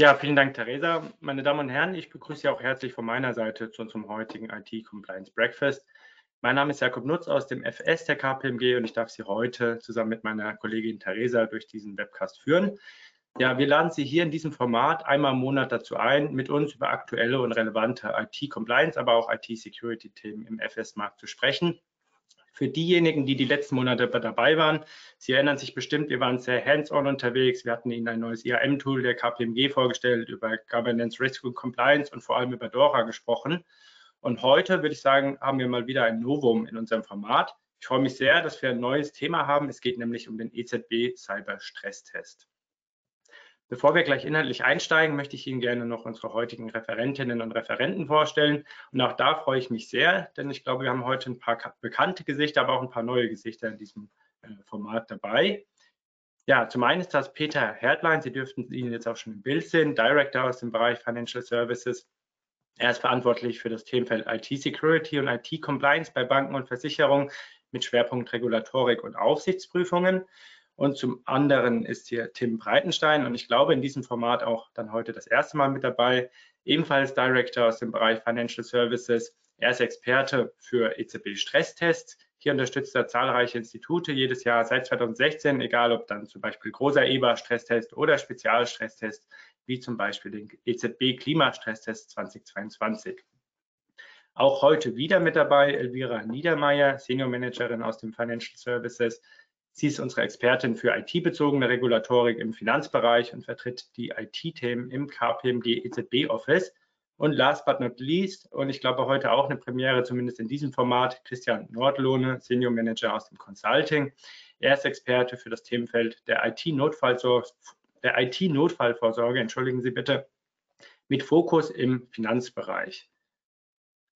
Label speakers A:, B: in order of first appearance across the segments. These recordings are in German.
A: Ja, vielen Dank, Theresa. Meine Damen und Herren, ich begrüße Sie auch herzlich von meiner Seite zu unserem heutigen IT Compliance Breakfast. Mein Name ist Jakob Nutz aus dem FS der KPMG und ich darf Sie heute zusammen mit meiner Kollegin Theresa durch diesen Webcast führen. Ja, wir laden Sie hier in diesem Format einmal im Monat dazu ein, mit uns über aktuelle und relevante IT-Compliance, aber auch IT-Security-Themen im FS-Markt zu sprechen. Für diejenigen, die die letzten Monate dabei waren, Sie erinnern sich bestimmt, wir waren sehr hands-on unterwegs. Wir hatten Ihnen ein neues IAM-Tool der KPMG vorgestellt, über Governance, Risk und Compliance und vor allem über DORA gesprochen. Und heute würde ich sagen, haben wir mal wieder ein Novum in unserem Format. Ich freue mich sehr, dass wir ein neues Thema haben. Es geht nämlich um den EZB Cyber Stresstest. Bevor wir gleich inhaltlich einsteigen, möchte ich Ihnen gerne noch unsere heutigen Referentinnen und Referenten vorstellen. Und auch da freue ich mich sehr, denn ich glaube, wir haben heute ein paar bekannte Gesichter, aber auch ein paar neue Gesichter in diesem äh, Format dabei. Ja, zum einen ist das Peter Hertlein. Sie dürften ihn jetzt auch schon im Bild sehen, Director aus dem Bereich Financial Services. Er ist verantwortlich für das Themenfeld IT-Security und IT-Compliance bei Banken und Versicherungen mit Schwerpunkt Regulatorik und Aufsichtsprüfungen. Und zum anderen ist hier Tim Breitenstein und ich glaube in diesem Format auch dann heute das erste Mal mit dabei, ebenfalls Director aus dem Bereich Financial Services. Er ist Experte für EZB-Stresstests. Hier unterstützt er zahlreiche Institute jedes Jahr seit 2016, egal ob dann zum Beispiel großer EBA-Stresstest oder Spezialstresstest, wie zum Beispiel den EZB-Klimastresstest 2022. Auch heute wieder mit dabei Elvira Niedermeyer, Senior Managerin aus dem Financial Services. Sie ist unsere Expertin für IT-bezogene Regulatorik im Finanzbereich und vertritt die IT-Themen im KPMG EZB Office. Und last but not least, und ich glaube heute auch eine Premiere, zumindest in diesem Format, Christian Nordlohne, Senior Manager aus dem Consulting. Er ist Experte für das Themenfeld der IT-Notfallvorsorge, der IT-Notfallvorsorge, entschuldigen Sie bitte, mit Fokus im Finanzbereich.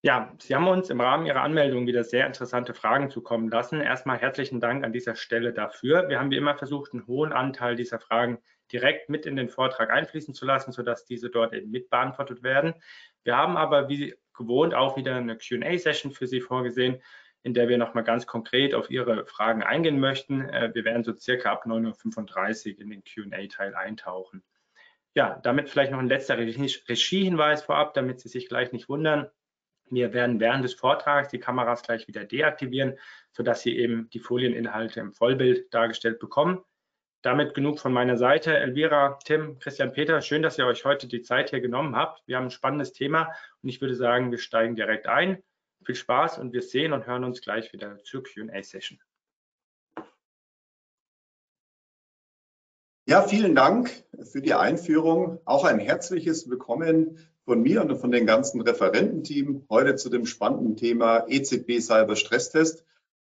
A: Ja, Sie haben uns im Rahmen Ihrer Anmeldung wieder sehr interessante Fragen zukommen lassen. Erstmal herzlichen Dank an dieser Stelle dafür. Wir haben wie immer versucht, einen hohen Anteil dieser Fragen direkt mit in den Vortrag einfließen zu lassen, sodass diese dort eben mit beantwortet werden. Wir haben aber wie gewohnt auch wieder eine Q&A-Session für Sie vorgesehen, in der wir nochmal ganz konkret auf Ihre Fragen eingehen möchten. Äh, wir werden so circa ab 9.35 Uhr in den Q&A-Teil eintauchen. Ja, damit vielleicht noch ein letzter Regiehinweis vorab, damit Sie sich gleich nicht wundern. Wir werden während des Vortrags die Kameras gleich wieder deaktivieren, sodass Sie eben die Folieninhalte im Vollbild dargestellt bekommen. Damit genug von meiner Seite. Elvira, Tim, Christian, Peter, schön, dass ihr euch heute die Zeit hier genommen habt. Wir haben ein spannendes Thema und ich würde sagen, wir steigen direkt ein. Viel Spaß und wir sehen und hören uns gleich wieder zur Q&A-Session.
B: Ja, vielen Dank für die Einführung. Auch ein herzliches Willkommen von mir und von dem ganzen Referententeam heute zu dem spannenden Thema EZB Cyber Stresstest.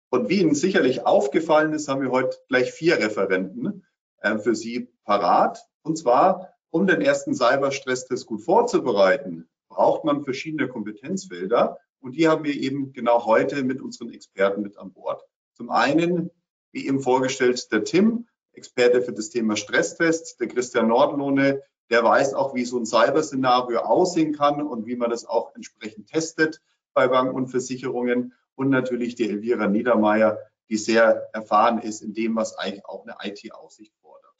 B: Und wie Ihnen sicherlich aufgefallen ist, haben wir heute gleich vier Referenten äh, für Sie parat. Und zwar, um den ersten Cyber Stresstest gut vorzubereiten, braucht man verschiedene Kompetenzfelder. Und die haben wir eben genau heute mit unseren Experten mit an Bord. Zum einen, wie eben vorgestellt, der Tim, Experte für das Thema Stresstest, der Christian Nordlohne, der weiß auch, wie so ein Cyber-Szenario aussehen kann und wie man das auch entsprechend testet bei Banken und Versicherungen. Und natürlich die Elvira Niedermeyer, die sehr erfahren ist in dem, was eigentlich auch eine IT-Aussicht fordert.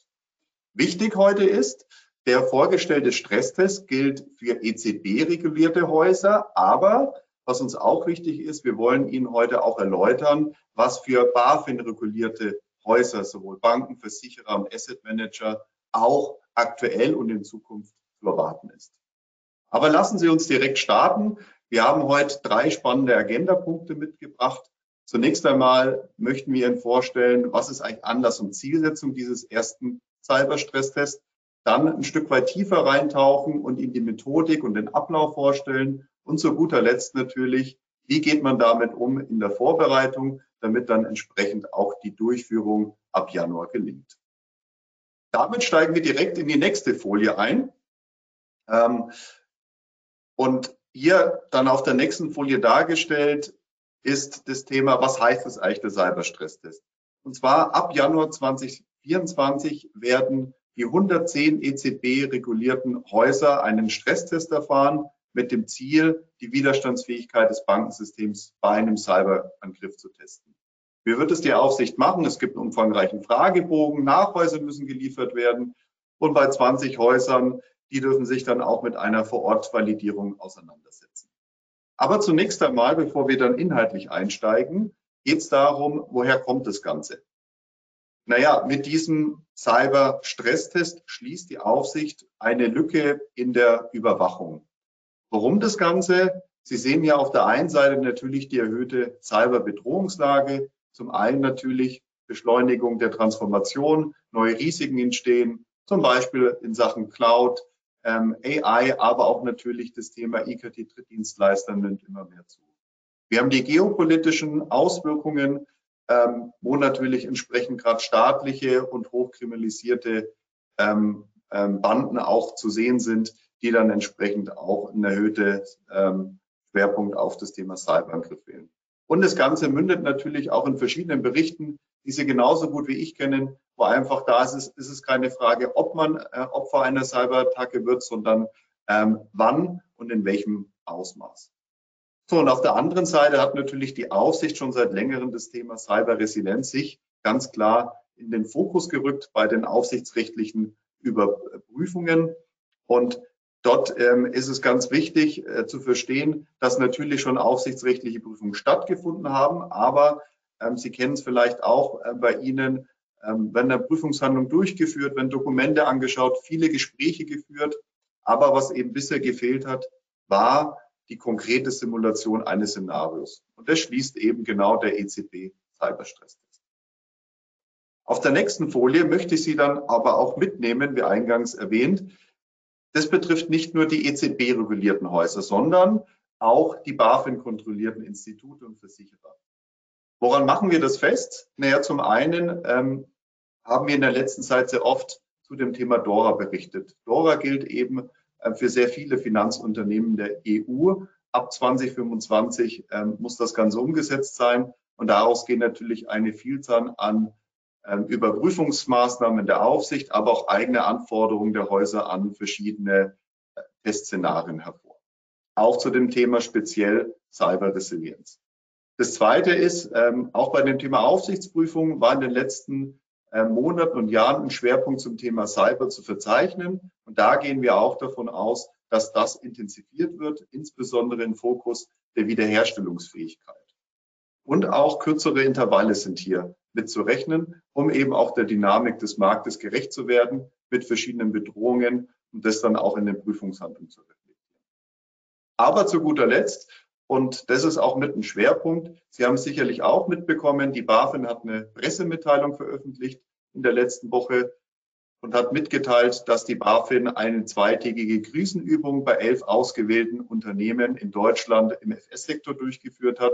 B: Wichtig heute ist, der vorgestellte Stresstest gilt für EZB-regulierte Häuser, aber was uns auch wichtig ist, wir wollen Ihnen heute auch erläutern, was für BaFin-regulierte Häuser, sowohl Banken, Versicherer und Asset Manager auch aktuell und in Zukunft zu erwarten ist. Aber lassen Sie uns direkt starten. Wir haben heute drei spannende Agendapunkte mitgebracht. Zunächst einmal möchten wir Ihnen vorstellen, was ist eigentlich Anlass und Zielsetzung dieses ersten Cyberstresstests. Dann ein Stück weit tiefer reintauchen und Ihnen die Methodik und den Ablauf vorstellen. Und zu guter Letzt natürlich, wie geht man damit um in der Vorbereitung, damit dann entsprechend auch die Durchführung ab Januar gelingt. Damit steigen wir direkt in die nächste Folie ein. Ähm, und hier dann auf der nächsten Folie dargestellt ist das Thema, was heißt das eigentlich der Cyberstresstest? Und zwar ab Januar 2024 werden die 110 EZB regulierten Häuser einen Stresstest erfahren mit dem Ziel, die Widerstandsfähigkeit des Bankensystems bei einem Cyberangriff zu testen. Wie wird es die Aufsicht machen? Es gibt einen umfangreichen Fragebogen, Nachweise müssen geliefert werden. Und bei 20 Häusern, die dürfen sich dann auch mit einer Vor-Ort-Validierung auseinandersetzen. Aber zunächst einmal, bevor wir dann inhaltlich einsteigen, geht es darum, woher kommt das Ganze? Naja, mit diesem Cyber-Stresstest schließt die Aufsicht eine Lücke in der Überwachung. Warum das Ganze? Sie sehen ja auf der einen Seite natürlich die erhöhte Cyberbedrohungslage. Zum einen natürlich Beschleunigung der Transformation, neue Risiken entstehen, zum Beispiel in Sachen Cloud, ähm, AI, aber auch natürlich das Thema IKT-Drittdienstleister nimmt immer mehr zu. Wir haben die geopolitischen Auswirkungen, ähm, wo natürlich entsprechend gerade staatliche und hochkriminalisierte ähm, ähm, Banden auch zu sehen sind, die dann entsprechend auch ein erhöhtes ähm, Schwerpunkt auf das Thema Cyberangriff wählen. Und das Ganze mündet natürlich auch in verschiedenen Berichten, die Sie genauso gut wie ich kennen, wo einfach da ist, ist es keine Frage, ob man äh, Opfer einer Cyberattacke wird, sondern ähm, wann und in welchem Ausmaß. So, und auf der anderen Seite hat natürlich die Aufsicht schon seit längerem das Thema Cyberresilienz sich ganz klar in den Fokus gerückt bei den aufsichtsrechtlichen Überprüfungen. Und dort ähm, ist es ganz wichtig äh, zu verstehen, dass natürlich schon aufsichtsrechtliche Prüfungen stattgefunden haben, aber ähm, Sie kennen es vielleicht auch äh, bei Ihnen, ähm, wenn eine Prüfungshandlung durchgeführt, wenn Dokumente angeschaut, viele Gespräche geführt. Aber was eben bisher gefehlt hat, war die konkrete Simulation eines Szenarios. Und das schließt eben genau der ECB Cyberstresstest. Auf der nächsten Folie möchte ich Sie dann aber auch mitnehmen, wie eingangs erwähnt. Das betrifft nicht nur die EZB-regulierten Häuser, sondern auch die BaFin-kontrollierten Institute und Versicherer. Woran machen wir das fest? Naja, zum einen ähm, haben wir in der letzten Zeit sehr oft zu dem Thema DORA berichtet. DORA gilt eben äh, für sehr viele Finanzunternehmen der EU. Ab 2025 ähm, muss das Ganze umgesetzt sein. Und daraus gehen natürlich eine Vielzahl an Überprüfungsmaßnahmen der Aufsicht, aber auch eigene Anforderungen der Häuser an verschiedene äh, Testszenarien hervor. Auch zu dem Thema speziell Cyber Resilience. Das Zweite ist, ähm, auch bei dem Thema Aufsichtsprüfung war in den letzten äh, Monaten und Jahren ein Schwerpunkt zum Thema Cyber zu verzeichnen. Und da gehen wir auch davon aus, dass das intensiviert wird, insbesondere im Fokus der Wiederherstellungsfähigkeit. Und auch kürzere Intervalle sind hier mitzurechnen, um eben auch der Dynamik des Marktes gerecht zu werden mit verschiedenen Bedrohungen und das dann auch in den Prüfungshandlungen zu reflektieren. Aber zu guter Letzt, und das ist auch mit ein Schwerpunkt. Sie haben sicherlich auch mitbekommen, die BaFin hat eine Pressemitteilung veröffentlicht in der letzten Woche und hat mitgeteilt, dass die BaFin eine zweitägige Krisenübung bei elf ausgewählten Unternehmen in Deutschland im FS-Sektor durchgeführt hat.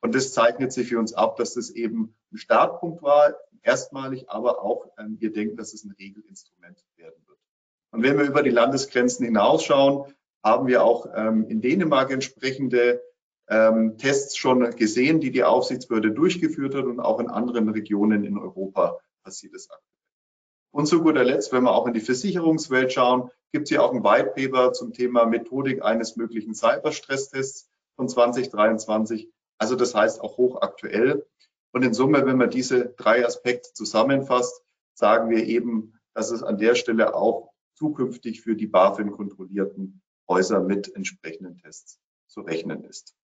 B: Und das zeichnet sich für uns ab, dass das eben ein Startpunkt war, erstmalig, aber auch ähm, wir denken, dass es ein Regelinstrument werden wird. Und wenn wir über die Landesgrenzen hinausschauen, haben wir auch ähm, in Dänemark entsprechende ähm, Tests schon gesehen, die die Aufsichtsbehörde durchgeführt hat und auch in anderen Regionen in Europa passiert es aktuell. Und zu guter Letzt, wenn wir auch in die Versicherungswelt schauen, gibt es hier auch ein White Paper zum Thema Methodik eines möglichen Cyberstresstests von 2023. Also das heißt auch hochaktuell. Und in Summe, wenn man diese drei Aspekte zusammenfasst, sagen wir eben, dass es an der Stelle auch zukünftig für die BaFin kontrollierten Häuser mit entsprechenden Tests zu rechnen ist.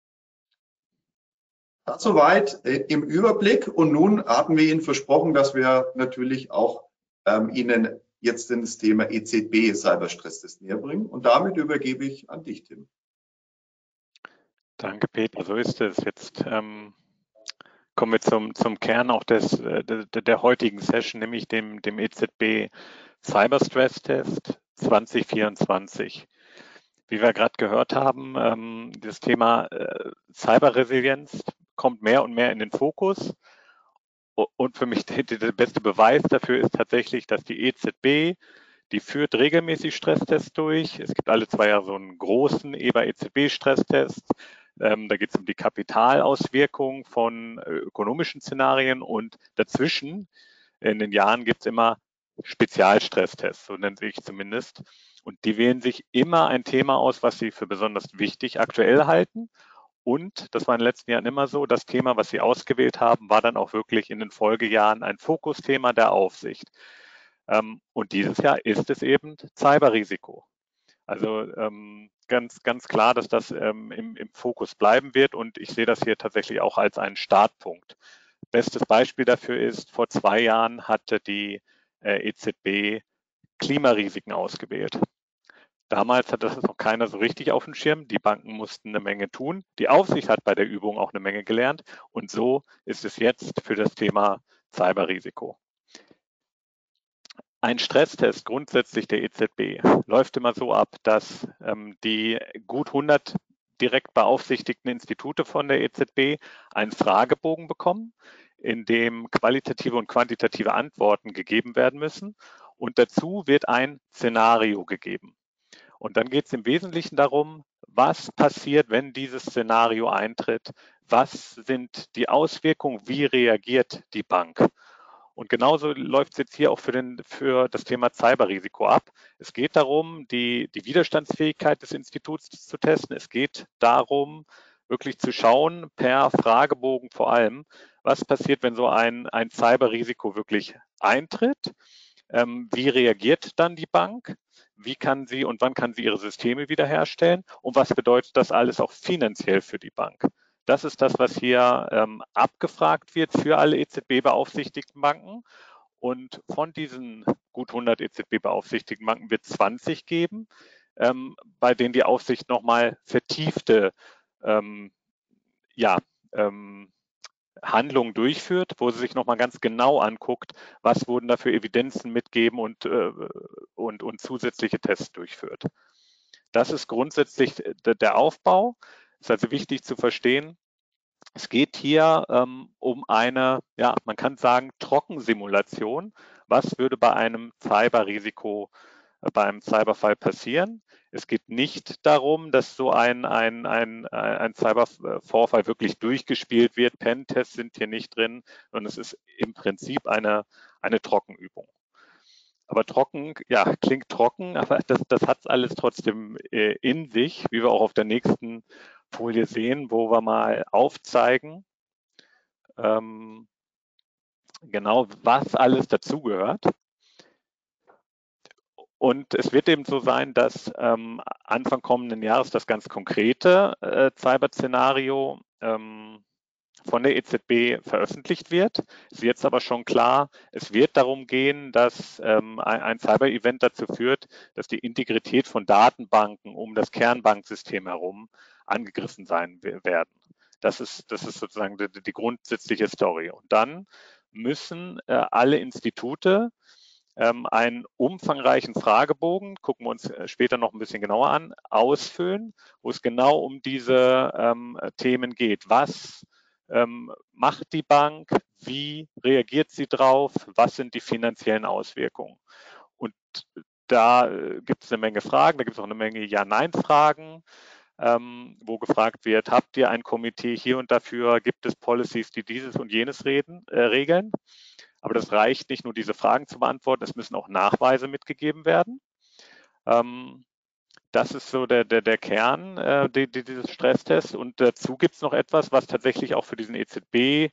B: Das soweit äh, im Überblick. Und nun hatten wir Ihnen versprochen, dass wir natürlich auch ähm, Ihnen jetzt das Thema EZB Cyberstresstest näher bringen. Und damit übergebe ich an dich, Tim.
C: Danke, Peter. So ist es. Jetzt ähm, kommen wir zum, zum Kern auch des, äh, der, der heutigen Session, nämlich dem, dem EZB Cyberstresstest 2024 wie wir gerade gehört haben, ähm, das Thema äh, Cyberresilienz kommt mehr und mehr in den Fokus. Und für mich der, der beste Beweis dafür ist tatsächlich, dass die EZB, die führt regelmäßig Stresstests durch. Es gibt alle zwei Jahre so einen großen EBA-EZB-Stresstest. Ähm, da geht es um die Kapitalauswirkung von äh, ökonomischen Szenarien und dazwischen in den Jahren gibt es immer Spezialstresstests, so nennt sich zumindest. Und die wählen sich immer ein Thema aus, was sie für besonders wichtig aktuell halten. Und das war in den letzten Jahren immer so, das Thema, was sie ausgewählt haben, war dann auch wirklich in den Folgejahren ein Fokusthema der Aufsicht. Ähm, und dieses Jahr ist es eben Cyberrisiko. Also ähm, ganz, ganz klar, dass das ähm, im, im Fokus bleiben wird und ich sehe das hier tatsächlich auch als einen Startpunkt. Bestes Beispiel dafür ist, vor zwei Jahren hatte die äh, EZB Klimarisiken ausgewählt. Damals hat das noch keiner so richtig auf dem Schirm. Die Banken mussten eine Menge tun. Die Aufsicht hat bei der Übung auch eine Menge gelernt. Und so ist es jetzt für das Thema Cyberrisiko. Ein Stresstest grundsätzlich der EZB läuft immer so ab, dass ähm, die gut 100 direkt beaufsichtigten Institute von der EZB einen Fragebogen bekommen, in dem qualitative und quantitative Antworten gegeben werden müssen. Und dazu wird ein Szenario gegeben. Und dann geht es im Wesentlichen darum, was passiert, wenn dieses Szenario eintritt? Was sind die Auswirkungen? Wie reagiert die Bank? Und genauso läuft es jetzt hier auch für, den, für das Thema Cyberrisiko ab. Es geht darum, die, die Widerstandsfähigkeit des Instituts zu testen. Es geht darum, wirklich zu schauen, per Fragebogen vor allem, was passiert, wenn so ein, ein Cyberrisiko wirklich eintritt. Ähm, wie reagiert dann die Bank? wie kann sie und wann kann sie ihre Systeme wiederherstellen und was bedeutet das alles auch finanziell für die Bank. Das ist das, was hier ähm, abgefragt wird für alle EZB-beaufsichtigten Banken. Und von diesen gut 100 EZB-beaufsichtigten Banken wird 20 geben, ähm, bei denen die Aufsicht nochmal vertiefte ähm, ja, ähm, Handlungen durchführt, wo sie sich nochmal ganz genau anguckt, was wurden da für Evidenzen mitgeben und, äh, und, und zusätzliche Tests durchführt. Das ist grundsätzlich der Aufbau. Es ist also wichtig zu verstehen, es geht hier ähm, um eine, ja, man kann sagen, Trockensimulation. Was würde bei einem Cyberrisiko, äh, bei einem Cyberfall passieren? Es geht nicht darum, dass so ein, ein, ein, ein Cybervorfall wirklich durchgespielt wird. Pentests sind hier nicht drin, sondern es ist im Prinzip eine, eine Trockenübung. Aber trocken, ja, klingt trocken, aber das, das hat alles trotzdem äh, in sich, wie wir auch auf der nächsten Folie sehen, wo wir mal aufzeigen, ähm, genau was alles dazugehört. Und es wird eben so sein, dass ähm, Anfang kommenden Jahres das ganz konkrete äh, Cyber-Szenario ähm, von der EZB veröffentlicht wird. Ist jetzt aber schon klar, es wird darum gehen, dass ähm, ein, ein Cyber-Event dazu führt, dass die Integrität von Datenbanken um das Kernbanksystem herum angegriffen sein werden. Das ist, das ist sozusagen die, die grundsätzliche Story. Und dann müssen äh, alle Institute ähm, einen umfangreichen Fragebogen, gucken wir uns äh, später noch ein bisschen genauer an, ausfüllen, wo es genau um diese ähm, Themen geht. Was ähm, macht die Bank? Wie reagiert sie drauf? Was sind die finanziellen Auswirkungen? Und da äh, gibt es eine Menge Fragen, da gibt es auch eine Menge Ja-Nein-Fragen. Ähm, wo gefragt wird, habt ihr ein Komitee hier und dafür, gibt es Policies, die dieses und jenes reden, äh, regeln? Aber das reicht nicht nur, diese Fragen zu beantworten, es müssen auch Nachweise mitgegeben werden. Ähm, das ist so der, der, der Kern äh, die, die, dieses Stresstests. Und dazu gibt es noch etwas, was tatsächlich auch für diesen EZB,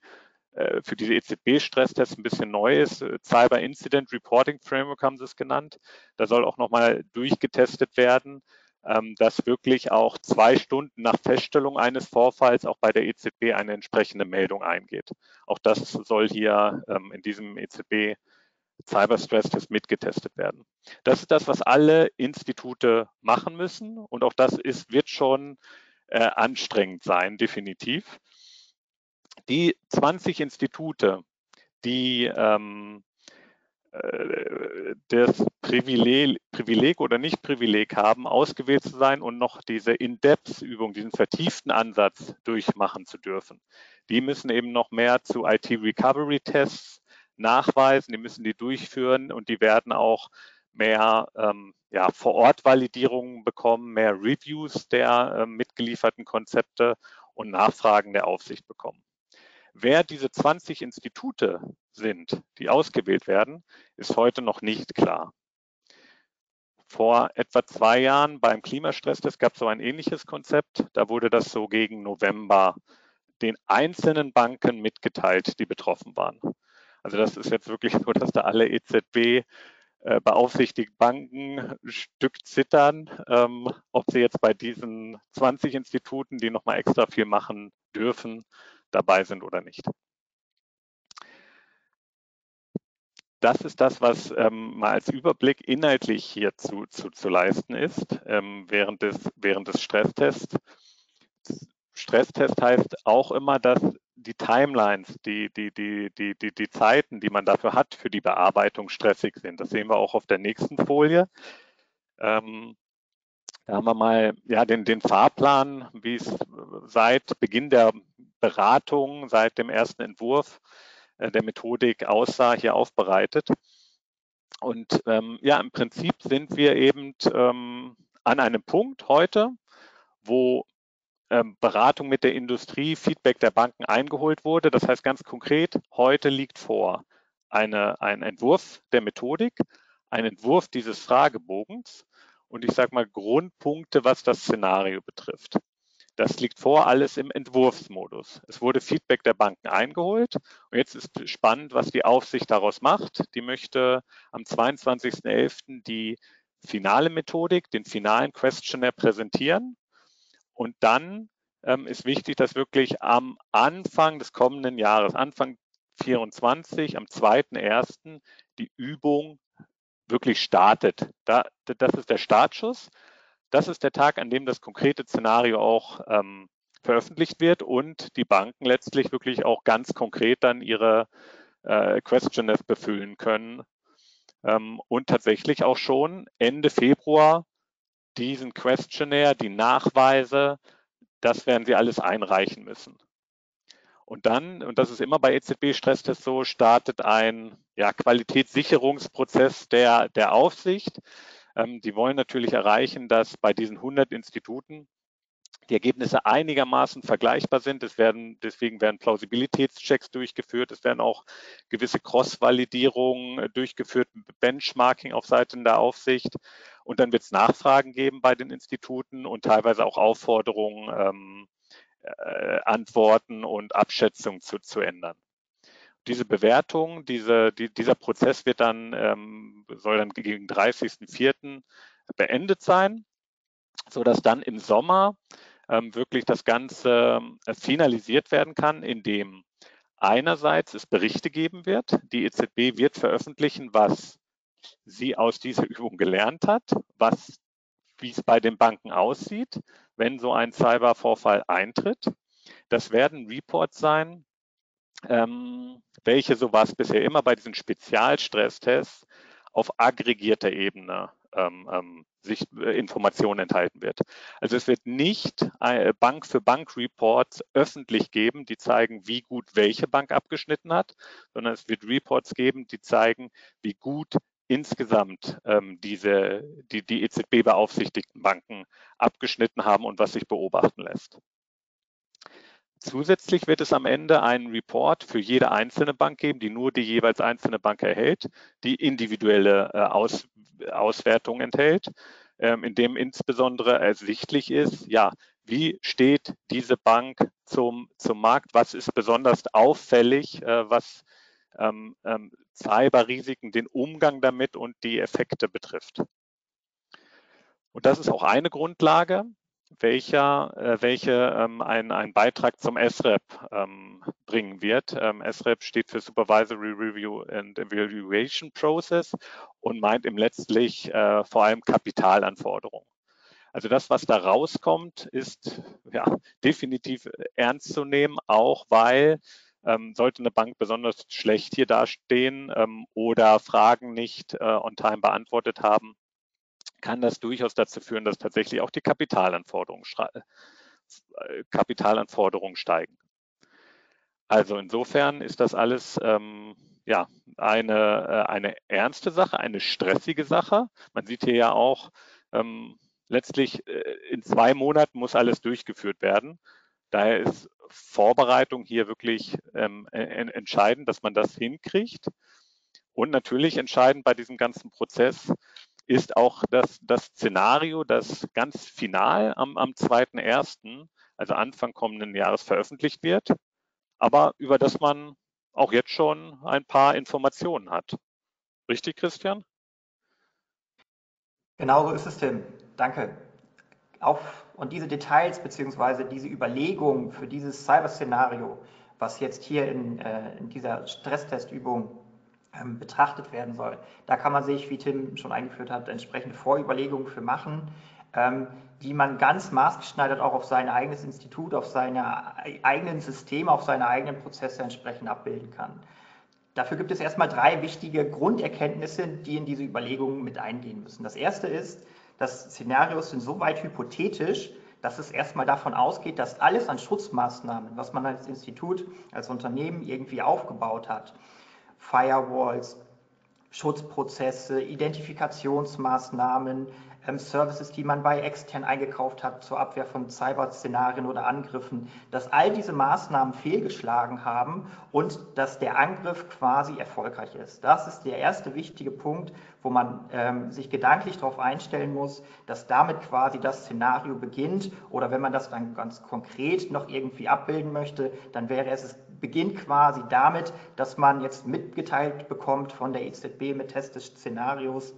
C: äh, für diese EZB-Stresstests ein bisschen neu ist. Cyber Incident Reporting Framework haben sie es genannt. Da soll auch nochmal durchgetestet werden, ähm, dass wirklich auch zwei Stunden nach Feststellung eines Vorfalls auch bei der EZB eine entsprechende Meldung eingeht. Auch das soll hier ähm, in diesem EZB Cyber Stress Test mitgetestet werden. Das ist das, was alle Institute machen müssen und auch das ist, wird schon äh, anstrengend sein, definitiv. Die 20 Institute, die ähm, äh, das Privileg, Privileg oder nicht Privileg haben, ausgewählt zu sein und noch diese In-Depth-Übung, diesen vertieften Ansatz durchmachen zu dürfen. Die müssen eben noch mehr zu IT-Recovery-Tests nachweisen, die müssen die durchführen und die werden auch mehr ähm, ja, Vor-Ort-Validierungen bekommen, mehr Reviews der äh, mitgelieferten Konzepte und Nachfragen der Aufsicht bekommen. Wer diese 20 Institute sind, die ausgewählt werden, ist heute noch nicht klar. Vor etwa zwei Jahren beim Klimastresstest gab es so ein ähnliches Konzept. Da wurde das so gegen November den einzelnen Banken mitgeteilt, die betroffen waren. Also das ist jetzt wirklich so, dass da alle EZB äh, beaufsichtigten Banken ein Stück zittern, ähm, ob sie jetzt bei diesen 20 Instituten, die nochmal extra viel machen dürfen, dabei sind oder nicht. Das ist das, was ähm, mal als Überblick inhaltlich hier zu, zu, zu leisten ist ähm, während, des, während des Stresstests. Stresstest heißt auch immer, dass die Timelines, die, die, die, die, die, die Zeiten, die man dafür hat für die Bearbeitung stressig sind. Das sehen wir auch auf der nächsten Folie. Ähm, da haben wir mal ja, den, den Fahrplan, wie es seit Beginn der Beratung, seit dem ersten Entwurf äh, der Methodik aussah, hier aufbereitet. Und ähm, ja, im Prinzip sind wir eben ähm, an einem Punkt heute, wo Beratung mit der Industrie, Feedback der Banken eingeholt wurde. Das heißt ganz konkret, heute liegt vor eine, ein Entwurf der Methodik, ein Entwurf dieses Fragebogens und ich sage mal Grundpunkte, was das Szenario betrifft. Das liegt vor, alles im Entwurfsmodus. Es wurde Feedback der Banken eingeholt und jetzt ist spannend, was die Aufsicht daraus macht. Die möchte am 22.11. die finale Methodik, den finalen Questionnaire präsentieren und dann ähm, ist wichtig, dass wirklich am Anfang des kommenden Jahres, Anfang 24, am 2.1. die Übung wirklich startet. Da, das ist der Startschuss. Das ist der Tag, an dem das konkrete Szenario auch ähm, veröffentlicht wird und die Banken letztlich wirklich auch ganz konkret dann ihre äh, Questionnaires befüllen können ähm, und tatsächlich auch schon Ende Februar diesen Questionnaire, die Nachweise, das werden Sie alles einreichen müssen. Und dann, und das ist immer bei EZB-Stresstests so, startet ein ja, Qualitätssicherungsprozess der, der Aufsicht. Ähm, die wollen natürlich erreichen, dass bei diesen 100 Instituten die Ergebnisse einigermaßen vergleichbar sind. Es werden, deswegen werden Plausibilitätschecks durchgeführt. Es werden auch gewisse Cross-Validierungen äh, durchgeführt, Benchmarking auf Seiten der Aufsicht. Und dann wird es Nachfragen geben bei den Instituten und teilweise auch Aufforderungen, ähm, äh, Antworten und Abschätzungen zu, zu ändern. Diese Bewertung, diese, die, dieser Prozess wird dann, ähm, soll dann gegen 30.04. beendet sein, sodass dann im Sommer ähm, wirklich das Ganze äh, finalisiert werden kann, indem einerseits es Berichte geben wird. Die EZB wird veröffentlichen, was sie aus dieser Übung gelernt hat, was, wie es bei den Banken aussieht, wenn so ein Cybervorfall eintritt. Das werden Reports sein, ähm, welche, so war es bisher immer bei diesen Spezialstresstests, auf aggregierter Ebene ähm, ähm, sich äh, Informationen enthalten wird. Also es wird nicht äh, Bank für Bank Reports öffentlich geben, die zeigen, wie gut welche Bank abgeschnitten hat, sondern es wird Reports geben, die zeigen, wie gut insgesamt ähm, diese, die, die EZB beaufsichtigten Banken abgeschnitten haben und was sich beobachten lässt. Zusätzlich wird es am Ende einen Report für jede einzelne Bank geben, die nur die jeweils einzelne Bank erhält, die individuelle äh, Aus, Auswertung enthält, ähm, in dem insbesondere ersichtlich ist, ja, wie steht diese Bank zum, zum Markt, was ist besonders auffällig, äh, was ähm, ähm, Cyberrisiken, den Umgang damit und die Effekte betrifft. Und das ist auch eine Grundlage, welcher, äh, welche ähm, einen Beitrag zum SREP ähm, bringen wird. Ähm, SREP steht für Supervisory Review and Evaluation Process und meint im letztlich äh, vor allem Kapitalanforderungen. Also das, was da rauskommt, ist ja, definitiv ernst zu nehmen, auch weil ähm, sollte eine Bank besonders schlecht hier dastehen ähm, oder Fragen nicht äh, on time beantwortet haben, kann das durchaus dazu führen, dass tatsächlich auch die Kapitalanforderungen, äh, Kapitalanforderungen steigen. Also insofern ist das alles ähm, ja, eine, äh, eine ernste Sache, eine stressige Sache. Man sieht hier ja auch, ähm, letztlich äh, in zwei Monaten muss alles durchgeführt werden. Daher ist Vorbereitung hier wirklich ähm, entscheidend, dass man das hinkriegt. Und natürlich entscheidend bei diesem ganzen Prozess, ist auch das, das Szenario, das ganz final am, am 2.1., also Anfang kommenden Jahres veröffentlicht wird, aber über das man auch jetzt schon ein paar Informationen hat. Richtig, Christian?
D: Genau so ist es, Tim. Danke. Auf, und diese Details bzw. diese Überlegungen für dieses Cyber-Szenario, was jetzt hier in, äh, in dieser Stresstestübung ähm, betrachtet werden soll, da kann man sich, wie Tim schon eingeführt hat, entsprechende Vorüberlegungen für machen, ähm, die man ganz maßgeschneidert auch auf sein eigenes Institut, auf seine eigenen Systeme, auf seine eigenen Prozesse entsprechend abbilden kann. Dafür gibt es erstmal drei wichtige Grunderkenntnisse, die in diese Überlegungen mit eingehen müssen. Das erste ist, dass Szenarios sind so weit hypothetisch, dass es erstmal davon ausgeht, dass alles an Schutzmaßnahmen, was man als Institut, als Unternehmen irgendwie aufgebaut hat, Firewalls, Schutzprozesse, Identifikationsmaßnahmen, ähm, Services, die man bei extern eingekauft hat zur Abwehr von Cyber-Szenarien oder Angriffen, dass all diese Maßnahmen fehlgeschlagen haben und dass der Angriff quasi erfolgreich ist. Das ist der erste wichtige Punkt, wo man ähm, sich gedanklich darauf einstellen muss, dass damit quasi das Szenario beginnt oder wenn man das dann ganz konkret noch irgendwie abbilden möchte, dann wäre es, es beginnt quasi damit, dass man jetzt mitgeteilt bekommt von der EZB mit Test des Szenarios,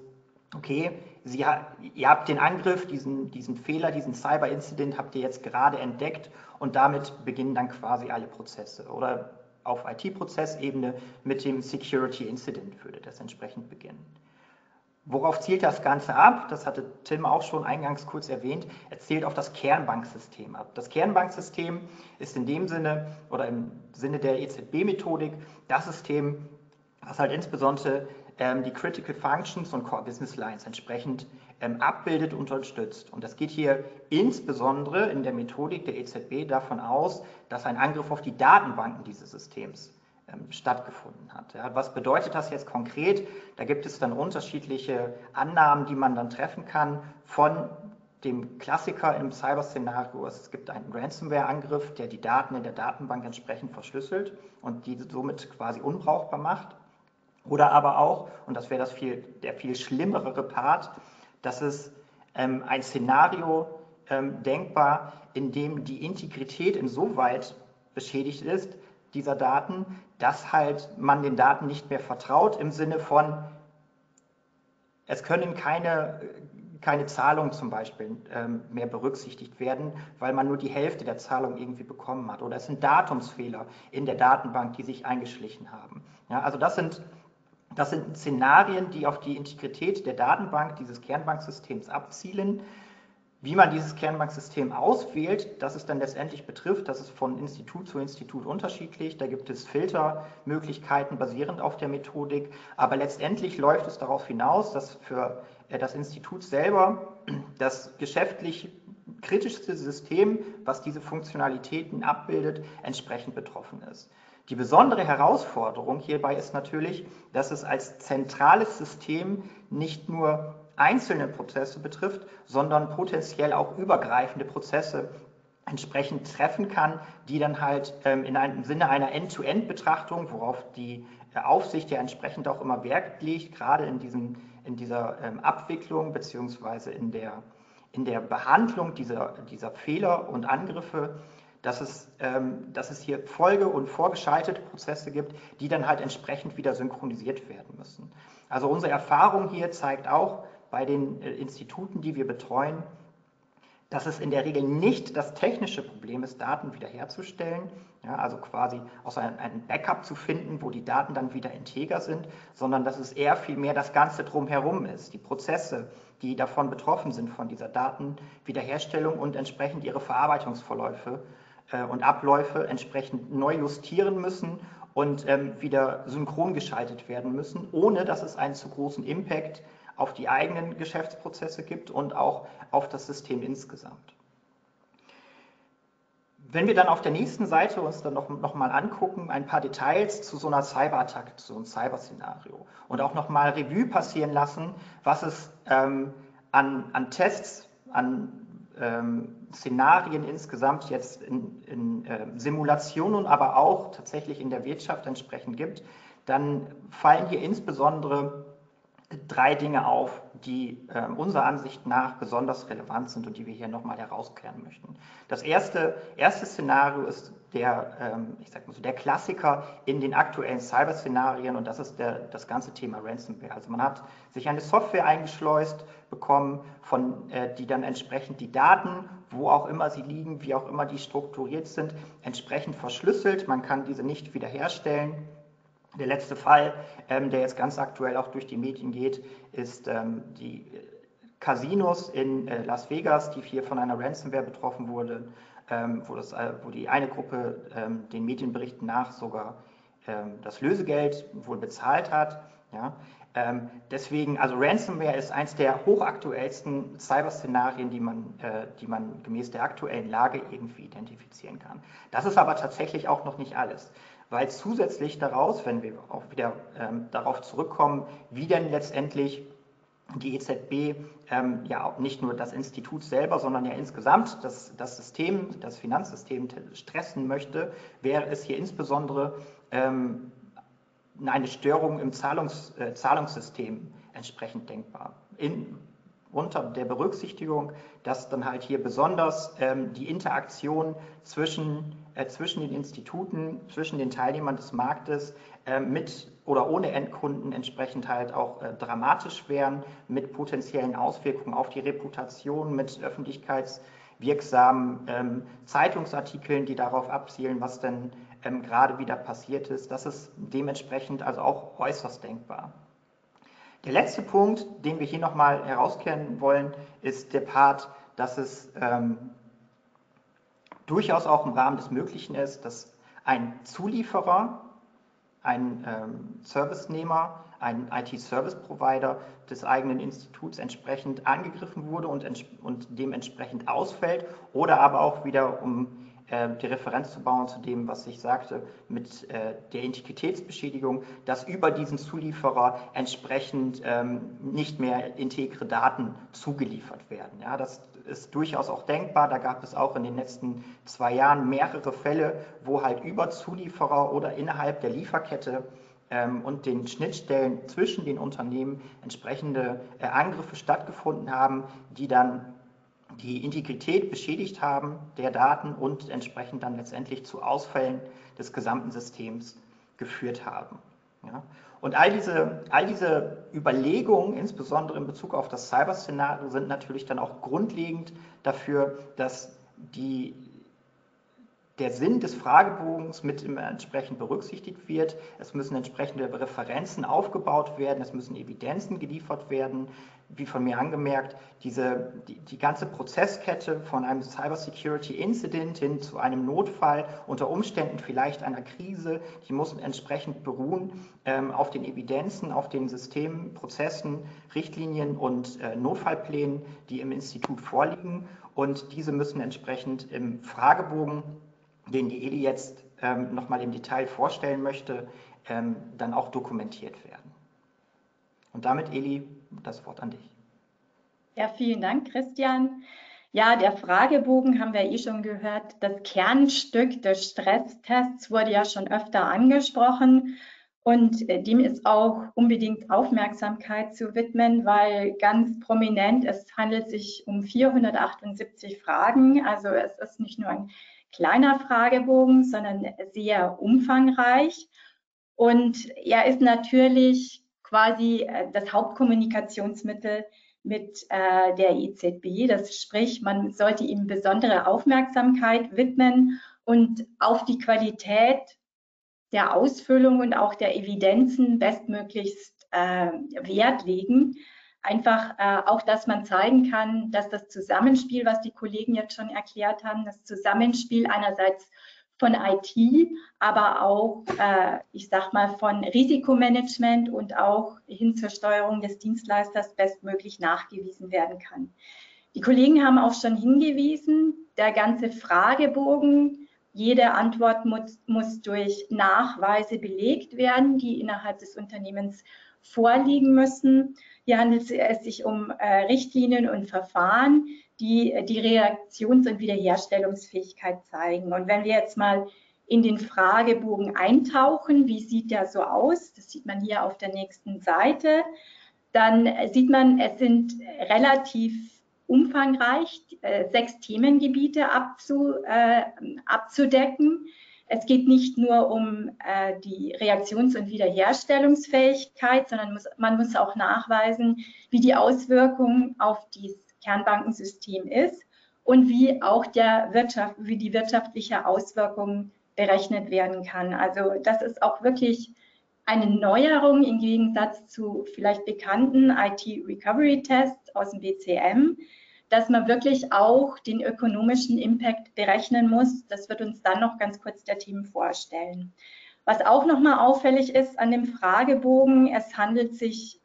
D: okay, Sie, ihr habt den Angriff, diesen, diesen Fehler, diesen Cyber-Incident habt ihr jetzt gerade entdeckt und damit beginnen dann quasi alle Prozesse. Oder auf IT-Prozessebene mit dem Security Incident würde das entsprechend beginnen. Worauf zielt das Ganze ab? Das hatte Tim auch schon eingangs kurz erwähnt. Er zielt auf das Kernbanksystem ab. Das Kernbanksystem ist in dem Sinne oder im Sinne der EZB-Methodik das System, was halt insbesondere ähm, die Critical Functions und Core Business Lines entsprechend ähm, abbildet und unterstützt. Und das geht hier insbesondere in der Methodik der EZB davon aus, dass ein Angriff auf die Datenbanken dieses Systems stattgefunden hat. Was bedeutet das jetzt konkret? Da gibt es dann unterschiedliche Annahmen, die man dann treffen kann von dem Klassiker im Cyber-Szenario. Es gibt einen Ransomware-Angriff, der die Daten in der Datenbank entsprechend verschlüsselt und die somit quasi unbrauchbar macht. Oder aber auch, und das wäre das viel, der viel schlimmere Part, dass es ähm, ein Szenario ähm, denkbar, in dem die Integrität insoweit beschädigt ist, dieser Daten, dass halt man den Daten nicht mehr vertraut im Sinne von, es können keine, keine Zahlungen zum Beispiel ähm, mehr berücksichtigt werden, weil man nur die Hälfte der Zahlung irgendwie bekommen hat. Oder es sind Datumsfehler in der Datenbank, die sich eingeschlichen haben. Ja, also das sind das sind Szenarien, die auf die Integrität der Datenbank dieses Kernbanksystems abzielen. Wie man dieses Kernbanksystem auswählt, das es dann letztendlich betrifft, das ist von Institut zu Institut unterschiedlich. Da gibt es Filtermöglichkeiten basierend auf der Methodik. Aber letztendlich läuft es darauf hinaus, dass für äh, das Institut selber das geschäftlich kritischste System, was diese Funktionalitäten abbildet, entsprechend betroffen ist. Die besondere Herausforderung hierbei ist natürlich, dass es als zentrales System nicht nur einzelne Prozesse betrifft, sondern potenziell auch übergreifende Prozesse entsprechend treffen kann, die dann halt ähm, in einem Sinne einer End-to-End-Betrachtung, worauf die äh, Aufsicht ja entsprechend auch immer Wert legt, gerade in, diesem, in dieser ähm, Abwicklung beziehungsweise in der, in der Behandlung dieser, dieser Fehler und Angriffe dass es, ähm, dass es hier Folge- und vorgeschaltete Prozesse gibt, die dann halt entsprechend wieder synchronisiert werden müssen. Also unsere Erfahrung hier zeigt auch bei den äh, Instituten, die wir betreuen, dass es in der Regel nicht das technische Problem ist, Daten wiederherzustellen, ja, also quasi aus einem, einem Backup zu finden, wo die Daten dann wieder integer sind, sondern dass es eher vielmehr das Ganze drumherum ist, die Prozesse, die davon betroffen sind, von dieser Datenwiederherstellung und entsprechend ihre Verarbeitungsverläufe äh, und Abläufe entsprechend neu justieren müssen und ähm, wieder synchron geschaltet werden müssen, ohne dass es einen zu großen Impact auf die eigenen Geschäftsprozesse gibt und auch auf das System insgesamt. Wenn wir dann auf der nächsten Seite uns dann noch, noch mal angucken, ein paar Details zu so einer Cyberattacke, zu so einem Cyberszenario und auch noch mal Revue passieren lassen, was es ähm, an, an Tests, an ähm, Szenarien insgesamt jetzt in, in äh, Simulationen, aber auch tatsächlich in der Wirtschaft entsprechend gibt, dann fallen hier insbesondere drei Dinge auf, die äh, unserer Ansicht nach besonders relevant sind und die wir hier nochmal herauskehren möchten. Das erste, erste Szenario ist der, ähm, ich sag mal so, der Klassiker in den aktuellen Cyber-Szenarien und das ist der, das ganze Thema Ransomware. Also man hat sich eine Software eingeschleust bekommen, von, äh, die dann entsprechend die Daten, wo auch immer sie liegen, wie auch immer die strukturiert sind, entsprechend verschlüsselt. Man kann diese nicht wiederherstellen. Der letzte Fall, ähm, der jetzt ganz aktuell auch durch die Medien geht, ist ähm, die Casinos in äh, Las Vegas, die hier von einer Ransomware betroffen wurden ähm, wo, das, äh, wo die eine Gruppe ähm, den Medienberichten nach sogar ähm, das Lösegeld wohl bezahlt hat. Ja? Ähm, deswegen, also Ransomware ist eines der hochaktuellsten Cyber-Szenarien, die man, äh, die man gemäß der aktuellen Lage irgendwie identifizieren kann. Das ist aber tatsächlich auch noch nicht alles, weil zusätzlich daraus, wenn wir auch wieder ähm, darauf zurückkommen, wie denn letztendlich die EZB ähm, ja nicht nur das Institut selber, sondern ja insgesamt das, das System, das Finanzsystem stressen möchte, wäre es hier insbesondere ähm, eine Störung im Zahlungs, äh, Zahlungssystem entsprechend denkbar. In, unter der Berücksichtigung, dass dann halt hier besonders ähm, die Interaktion zwischen, äh, zwischen den Instituten, zwischen den Teilnehmern des Marktes äh, mit oder ohne Endkunden entsprechend halt auch äh, dramatisch wären, mit potenziellen Auswirkungen auf die Reputation, mit öffentlichkeitswirksamen ähm, Zeitungsartikeln, die darauf abzielen, was denn ähm, gerade wieder passiert ist. Das ist dementsprechend also auch äußerst denkbar. Der letzte Punkt, den wir hier nochmal herauskehren wollen, ist der Part, dass es ähm, durchaus auch im Rahmen des Möglichen ist, dass ein Zulieferer ein ähm, Servicenehmer, ein IT-Service-Provider des eigenen Instituts entsprechend angegriffen wurde und, und dementsprechend ausfällt oder aber auch wieder, um die Referenz zu bauen zu dem, was ich sagte, mit äh, der Integritätsbeschädigung, dass über diesen Zulieferer entsprechend ähm, nicht mehr integre Daten zugeliefert werden. Ja, das ist durchaus auch denkbar. Da gab es auch in den letzten zwei Jahren mehrere Fälle, wo halt über Zulieferer oder innerhalb der Lieferkette ähm, und den Schnittstellen zwischen den Unternehmen entsprechende äh, Angriffe stattgefunden haben, die dann die Integrität beschädigt haben der Daten und entsprechend dann letztendlich zu Ausfällen des gesamten Systems geführt haben. Ja? Und all diese, all diese Überlegungen, insbesondere in Bezug auf das Cyber-Szenario, sind natürlich dann auch grundlegend dafür, dass die, der Sinn des Fragebogens mit entsprechend berücksichtigt wird. Es müssen entsprechende Referenzen aufgebaut werden, es müssen Evidenzen geliefert werden wie von mir angemerkt, diese, die, die ganze Prozesskette von einem Cybersecurity Incident hin zu einem Notfall, unter Umständen vielleicht einer Krise, die muss entsprechend beruhen ähm, auf den Evidenzen, auf den Systemen, Prozessen, Richtlinien und äh, Notfallplänen, die im Institut vorliegen. Und diese müssen entsprechend im Fragebogen, den die Eli jetzt ähm, nochmal im Detail vorstellen möchte, ähm, dann auch dokumentiert werden. Und damit, Eli, das Wort an dich.
E: Ja, vielen Dank, Christian. Ja, der Fragebogen haben wir eh schon gehört. Das Kernstück des Stresstests wurde ja schon öfter angesprochen. Und äh, dem ist auch unbedingt Aufmerksamkeit zu widmen, weil ganz prominent, es handelt sich um 478 Fragen. Also es ist nicht nur ein kleiner Fragebogen, sondern sehr umfangreich. Und er ist natürlich quasi äh, das Hauptkommunikationsmittel mit äh, der EZB. Das sprich, man sollte ihm besondere Aufmerksamkeit widmen und auf die Qualität der Ausfüllung und auch der Evidenzen bestmöglichst äh, Wert legen. Einfach äh, auch, dass man zeigen kann, dass das Zusammenspiel, was die Kollegen jetzt schon erklärt haben, das Zusammenspiel einerseits von IT, aber auch, äh, ich sag mal, von Risikomanagement und auch hin zur Steuerung des Dienstleisters bestmöglich nachgewiesen werden kann. Die Kollegen haben auch schon hingewiesen, der ganze Fragebogen, jede Antwort muss, muss durch Nachweise belegt werden, die innerhalb des Unternehmens vorliegen müssen. Hier handelt es sich um äh, Richtlinien und Verfahren, die die Reaktions- und Wiederherstellungsfähigkeit zeigen. Und wenn wir jetzt mal in den Fragebogen eintauchen, wie sieht der so aus? Das sieht man hier auf der nächsten Seite. Dann sieht man, es sind relativ umfangreich, äh, sechs Themengebiete abzu, äh, abzudecken. Es geht nicht nur um äh, die Reaktions- und Wiederherstellungsfähigkeit, sondern muss, man muss auch nachweisen, wie die Auswirkung auf das Kernbankensystem ist und wie auch der Wirtschaft, wie die wirtschaftliche Auswirkung berechnet werden kann. Also das ist auch wirklich eine Neuerung im Gegensatz zu vielleicht bekannten IT-Recovery-Tests aus dem BCM, dass man wirklich auch den ökonomischen Impact berechnen muss. Das wird uns dann noch ganz kurz der Team vorstellen. Was auch nochmal auffällig ist an dem Fragebogen, es handelt sich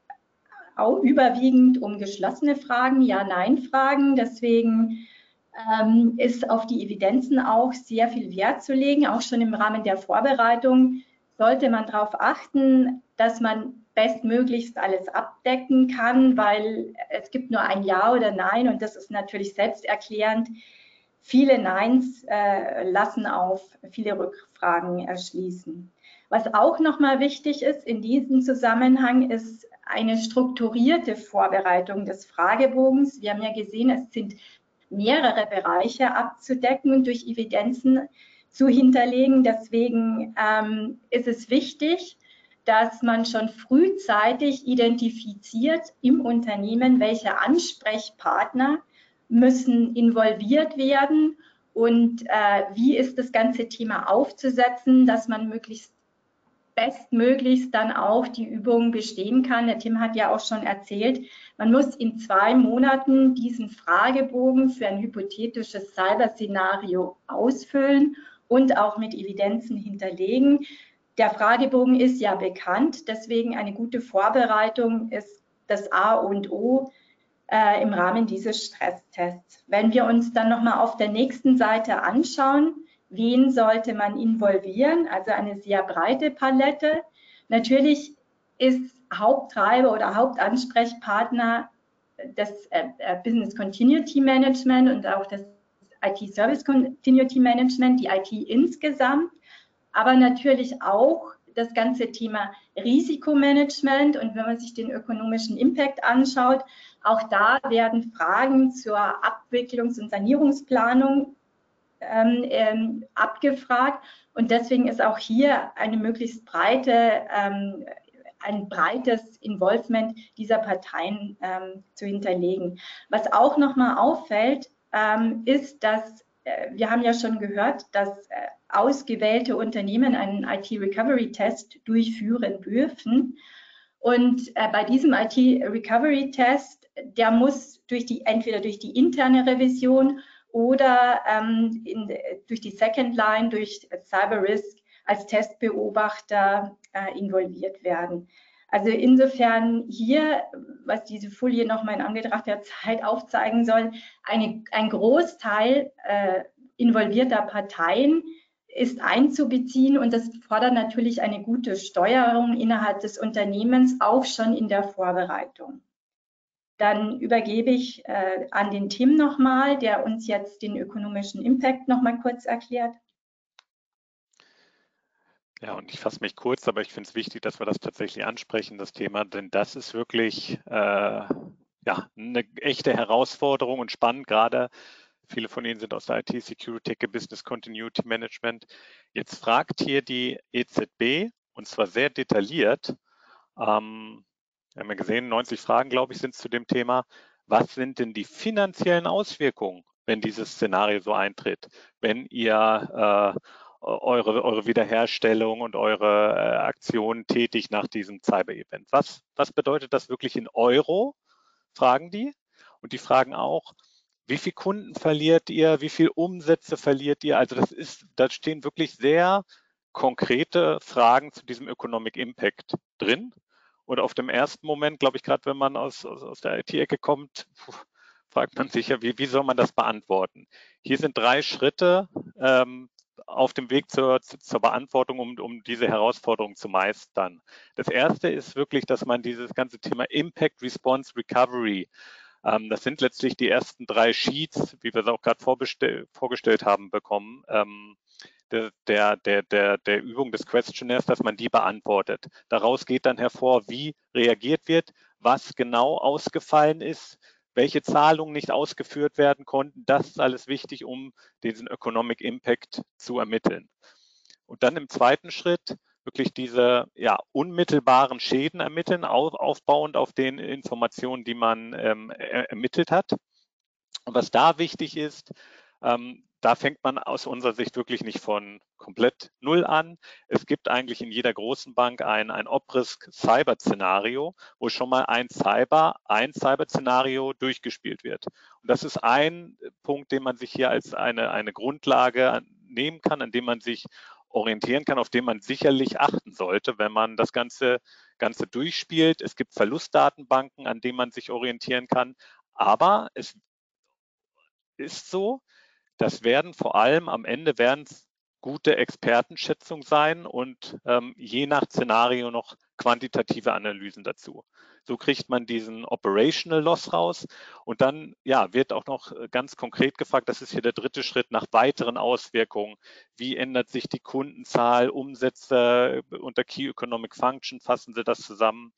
E: auch überwiegend um geschlossene Fragen, Ja-Nein-Fragen. Deswegen ähm, ist auf die Evidenzen auch sehr viel Wert zu legen. Auch schon im Rahmen der Vorbereitung sollte man darauf achten, dass man bestmöglichst alles abdecken kann, weil es gibt nur ein Ja oder Nein und das ist natürlich selbsterklärend. Viele Neins äh, lassen auf viele Rückfragen erschließen. Was auch nochmal wichtig ist in diesem Zusammenhang, ist eine strukturierte Vorbereitung des Fragebogens. Wir haben ja gesehen, es sind mehrere Bereiche abzudecken und durch Evidenzen zu hinterlegen. Deswegen ähm, ist es wichtig, dass man schon frühzeitig identifiziert im Unternehmen, welche Ansprechpartner müssen involviert werden und äh, wie ist das ganze Thema aufzusetzen, dass man möglichst bestmöglichst dann auch die Übung bestehen kann. Der Tim hat ja auch schon erzählt, man muss in zwei Monaten diesen Fragebogen für ein hypothetisches Cyber-Szenario ausfüllen und auch mit Evidenzen hinterlegen. Der Fragebogen ist ja bekannt, deswegen eine gute Vorbereitung ist das A und O äh, im Rahmen dieses Stresstests. Wenn wir uns dann nochmal auf der nächsten Seite anschauen, wen sollte man involvieren, also eine sehr breite Palette. Natürlich ist Haupttreiber oder Hauptansprechpartner das äh, äh Business Continuity Management und auch das IT Service Continuity Management, die IT insgesamt aber natürlich auch das ganze Thema Risikomanagement und wenn man sich den ökonomischen Impact anschaut, auch da werden Fragen zur Abwicklungs- und Sanierungsplanung ähm, ähm, abgefragt und deswegen ist auch hier eine möglichst breite, ähm, ein breites Involvement dieser Parteien ähm, zu hinterlegen. Was auch nochmal auffällt, ähm, ist, dass äh, wir haben ja schon gehört, dass äh, ausgewählte Unternehmen einen IT-Recovery-Test durchführen dürfen. Und äh, bei diesem IT-Recovery-Test, der muss durch die, entweder durch die interne Revision oder ähm, in, durch die Second Line, durch Cyber Risk als Testbeobachter äh, involviert werden. Also insofern hier, was diese Folie nochmal in Anbetracht der Zeit aufzeigen soll, eine, ein Großteil äh, involvierter Parteien ist einzubeziehen und das fordert natürlich eine gute Steuerung innerhalb des Unternehmens, auch schon in der Vorbereitung. Dann übergebe ich äh, an den Tim nochmal, der uns jetzt den ökonomischen Impact nochmal kurz erklärt.
C: Ja, und ich fasse mich kurz, aber ich finde es wichtig, dass wir das tatsächlich ansprechen, das Thema, denn das ist wirklich äh, ja, eine echte Herausforderung und spannend, gerade viele von Ihnen sind aus der IT-Security, Business Continuity Management. Jetzt fragt hier die EZB, und zwar sehr detailliert, ähm, wir haben ja gesehen, 90 Fragen, glaube ich, sind zu dem Thema. Was sind denn die finanziellen Auswirkungen, wenn dieses Szenario so eintritt? Wenn ihr äh, eure, eure Wiederherstellung und eure äh, Aktionen tätig nach diesem Cyber-Event. Was, was bedeutet das wirklich in Euro? Fragen die. Und die fragen auch, wie viel Kunden verliert ihr? Wie viel Umsätze verliert ihr? Also das ist, da stehen wirklich sehr konkrete Fragen zu diesem Economic Impact drin. Und auf dem ersten Moment, glaube ich, gerade wenn man aus, aus, aus der IT-Ecke kommt, fragt man sich ja, wie, wie soll man das beantworten? Hier sind drei Schritte, ähm, auf dem Weg zur, zur Beantwortung, um, um diese Herausforderung zu meistern. Das erste ist wirklich, dass man dieses ganze Thema Impact Response Recovery, ähm, das sind letztlich die ersten drei Sheets, wie wir es auch gerade vorgestellt haben, bekommen. Ähm, der, der, der, der Übung des Questionnaires, dass man die beantwortet. Daraus geht dann hervor, wie reagiert wird, was genau ausgefallen ist, welche Zahlungen nicht ausgeführt werden konnten. Das ist alles wichtig, um diesen Economic Impact zu ermitteln. Und dann im zweiten Schritt wirklich diese ja, unmittelbaren Schäden ermitteln, auf, aufbauend auf den Informationen, die man ähm, ermittelt hat. Und was da wichtig ist, ähm, da fängt man aus unserer Sicht wirklich nicht von komplett null an. Es gibt eigentlich in jeder großen Bank ein, ein Op-Risk-Cyber-Szenario, wo schon mal ein Cyber, ein Cyber-Szenario durchgespielt wird. Und das ist ein Punkt, den man sich hier als eine, eine Grundlage nehmen kann, an dem man sich orientieren kann, auf den man sicherlich achten sollte, wenn man das Ganze, Ganze durchspielt. Es gibt Verlustdatenbanken, an denen man sich orientieren kann. Aber es ist so, das werden vor allem am Ende werden es gute Expertenschätzung sein und ähm, je nach Szenario noch quantitative Analysen dazu. So kriegt man diesen Operational Loss raus und dann ja, wird auch noch äh, ganz konkret gefragt, das ist hier der dritte Schritt nach weiteren Auswirkungen. Wie ändert sich die Kundenzahl, Umsätze äh, unter Key Economic Function, fassen Sie das zusammen?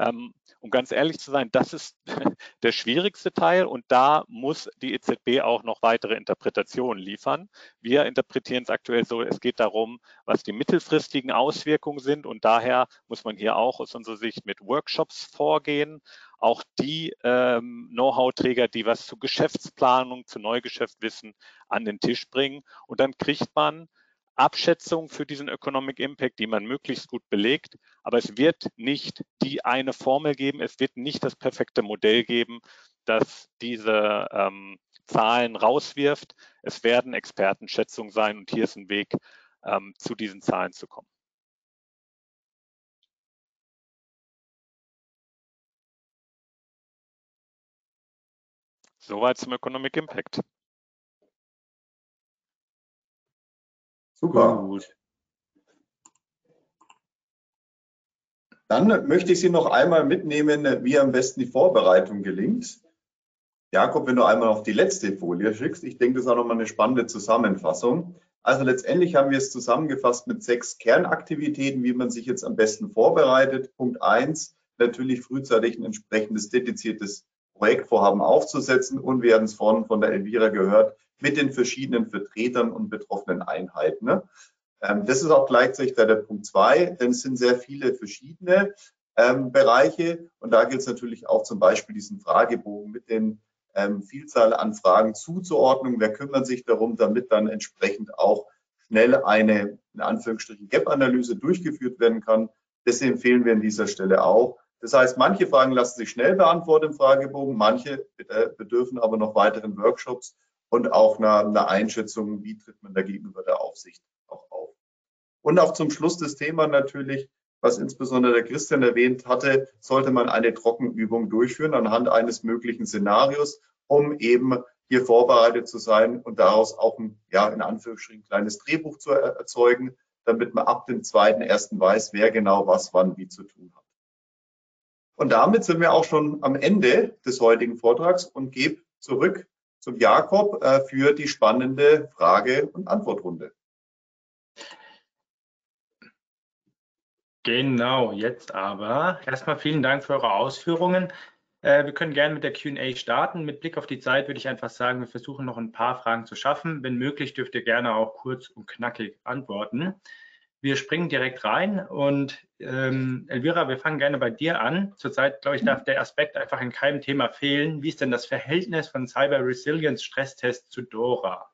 C: Ähm, um ganz ehrlich zu sein, das ist der schwierigste Teil und da muss die EZB auch noch weitere Interpretationen liefern. Wir interpretieren es aktuell so, es geht darum, was die mittelfristigen Auswirkungen sind und daher muss man hier auch aus unserer Sicht mit Workshops vorgehen. Auch die ähm, Know-how-Träger, die was zu Geschäftsplanung, zu Neugeschäft wissen, an den Tisch bringen. Und dann kriegt man Abschätzung für diesen Economic Impact, die man möglichst gut belegt. Aber es wird nicht die eine Formel geben, es wird nicht das perfekte Modell geben, das diese ähm, Zahlen rauswirft. Es werden Expertenschätzungen sein und hier ist ein Weg, ähm, zu diesen Zahlen zu kommen. Soweit zum Economic Impact.
B: Super. Gut. Dann möchte ich Sie noch einmal mitnehmen, wie am besten die Vorbereitung gelingt. Jakob, wenn du einmal auf die letzte Folie schickst, ich denke, das ist auch nochmal eine spannende Zusammenfassung. Also letztendlich haben wir es zusammengefasst mit sechs Kernaktivitäten, wie man sich jetzt am besten vorbereitet. Punkt eins, natürlich frühzeitig ein entsprechendes dediziertes Projektvorhaben aufzusetzen und wir haben es vorhin von der Elvira gehört, mit den verschiedenen Vertretern und betroffenen Einheiten. Ne? Ähm, das ist auch gleichzeitig der Punkt zwei, denn es sind sehr viele verschiedene ähm, Bereiche und da gilt es natürlich auch zum Beispiel diesen Fragebogen mit den ähm, Vielzahl an Fragen zuzuordnen. Wer kümmert sich darum, damit dann entsprechend auch schnell eine, in Anführungsstrichen, Gap-Analyse durchgeführt werden kann. Das empfehlen wir an dieser Stelle auch. Das heißt, manche Fragen lassen sich schnell beantworten im Fragebogen, manche äh, bedürfen aber noch weiteren Workshops und auch einer, einer Einschätzung, wie tritt man da gegenüber der Aufsicht auch auf. Und auch zum Schluss das Thema natürlich, was insbesondere der Christian erwähnt hatte, sollte man eine Trockenübung durchführen anhand eines möglichen Szenarios, um eben hier vorbereitet zu sein und daraus auch ein, ja, in Anführungsstrichen kleines Drehbuch zu erzeugen, damit man ab dem zweiten, ersten weiß, wer genau was, wann, wie zu tun hat. Und damit sind wir auch schon am Ende des heutigen Vortrags und gebe zurück zum Jakob äh, für die spannende Frage- und Antwortrunde.
A: Genau, jetzt aber. Erstmal vielen Dank für eure Ausführungen. Äh, wir können gerne mit der QA starten. Mit Blick auf die Zeit würde ich einfach sagen, wir versuchen noch ein paar Fragen zu schaffen. Wenn möglich, dürft ihr gerne auch kurz und knackig antworten. Wir springen direkt rein und ähm, Elvira, wir fangen gerne bei dir an. Zurzeit, glaube ich, darf der Aspekt einfach in keinem Thema fehlen. Wie ist denn das Verhältnis von Cyber Resilience Stresstest zu DORA?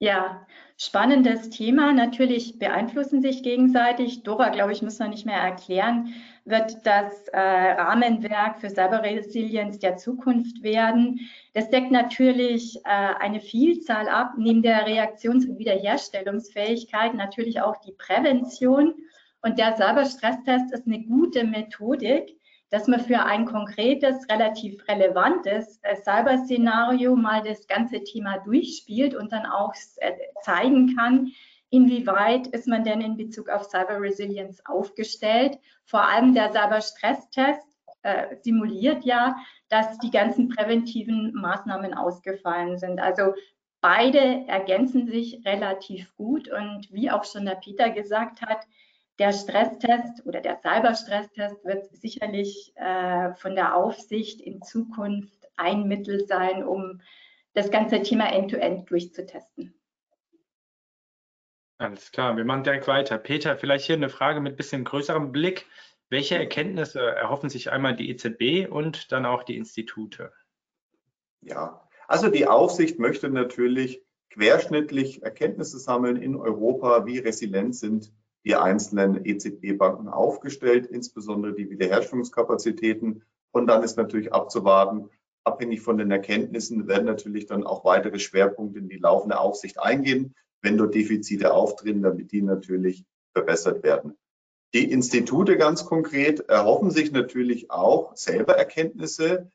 E: Ja, spannendes Thema. Natürlich beeinflussen sich gegenseitig. Dora, glaube ich, muss man nicht mehr erklären, wird das äh, Rahmenwerk für Cyberresilienz der Zukunft werden. Das deckt natürlich äh, eine Vielzahl ab, neben der Reaktions- und Wiederherstellungsfähigkeit natürlich auch die Prävention. Und der Cyberstresstest ist eine gute Methodik, dass man für ein konkretes, relativ relevantes äh, Cyber-Szenario mal das ganze Thema durchspielt und dann auch äh, zeigen kann, inwieweit ist man denn in Bezug auf Cyber Resilience aufgestellt. Vor allem der Cyber-Stresstest äh, simuliert ja, dass die ganzen präventiven Maßnahmen ausgefallen sind. Also beide ergänzen sich relativ gut und wie auch schon der Peter gesagt hat, der Stresstest oder der Cyberstresstest wird sicherlich äh, von der Aufsicht in Zukunft ein Mittel sein, um das ganze Thema end-to-end -End durchzutesten.
A: Alles klar, wir machen direkt weiter. Peter, vielleicht hier eine Frage mit bisschen größerem Blick. Welche Erkenntnisse erhoffen sich einmal die EZB und dann auch die Institute?
B: Ja, also die Aufsicht möchte natürlich querschnittlich Erkenntnisse sammeln in Europa, wie resilient sind die einzelnen EZB-Banken aufgestellt, insbesondere die Wiederherstellungskapazitäten. Und dann ist natürlich abzuwarten, abhängig von den Erkenntnissen werden natürlich dann auch weitere Schwerpunkte in die laufende Aufsicht eingehen, wenn dort Defizite auftreten, damit die natürlich verbessert werden. Die Institute ganz konkret erhoffen sich natürlich auch selber Erkenntnisse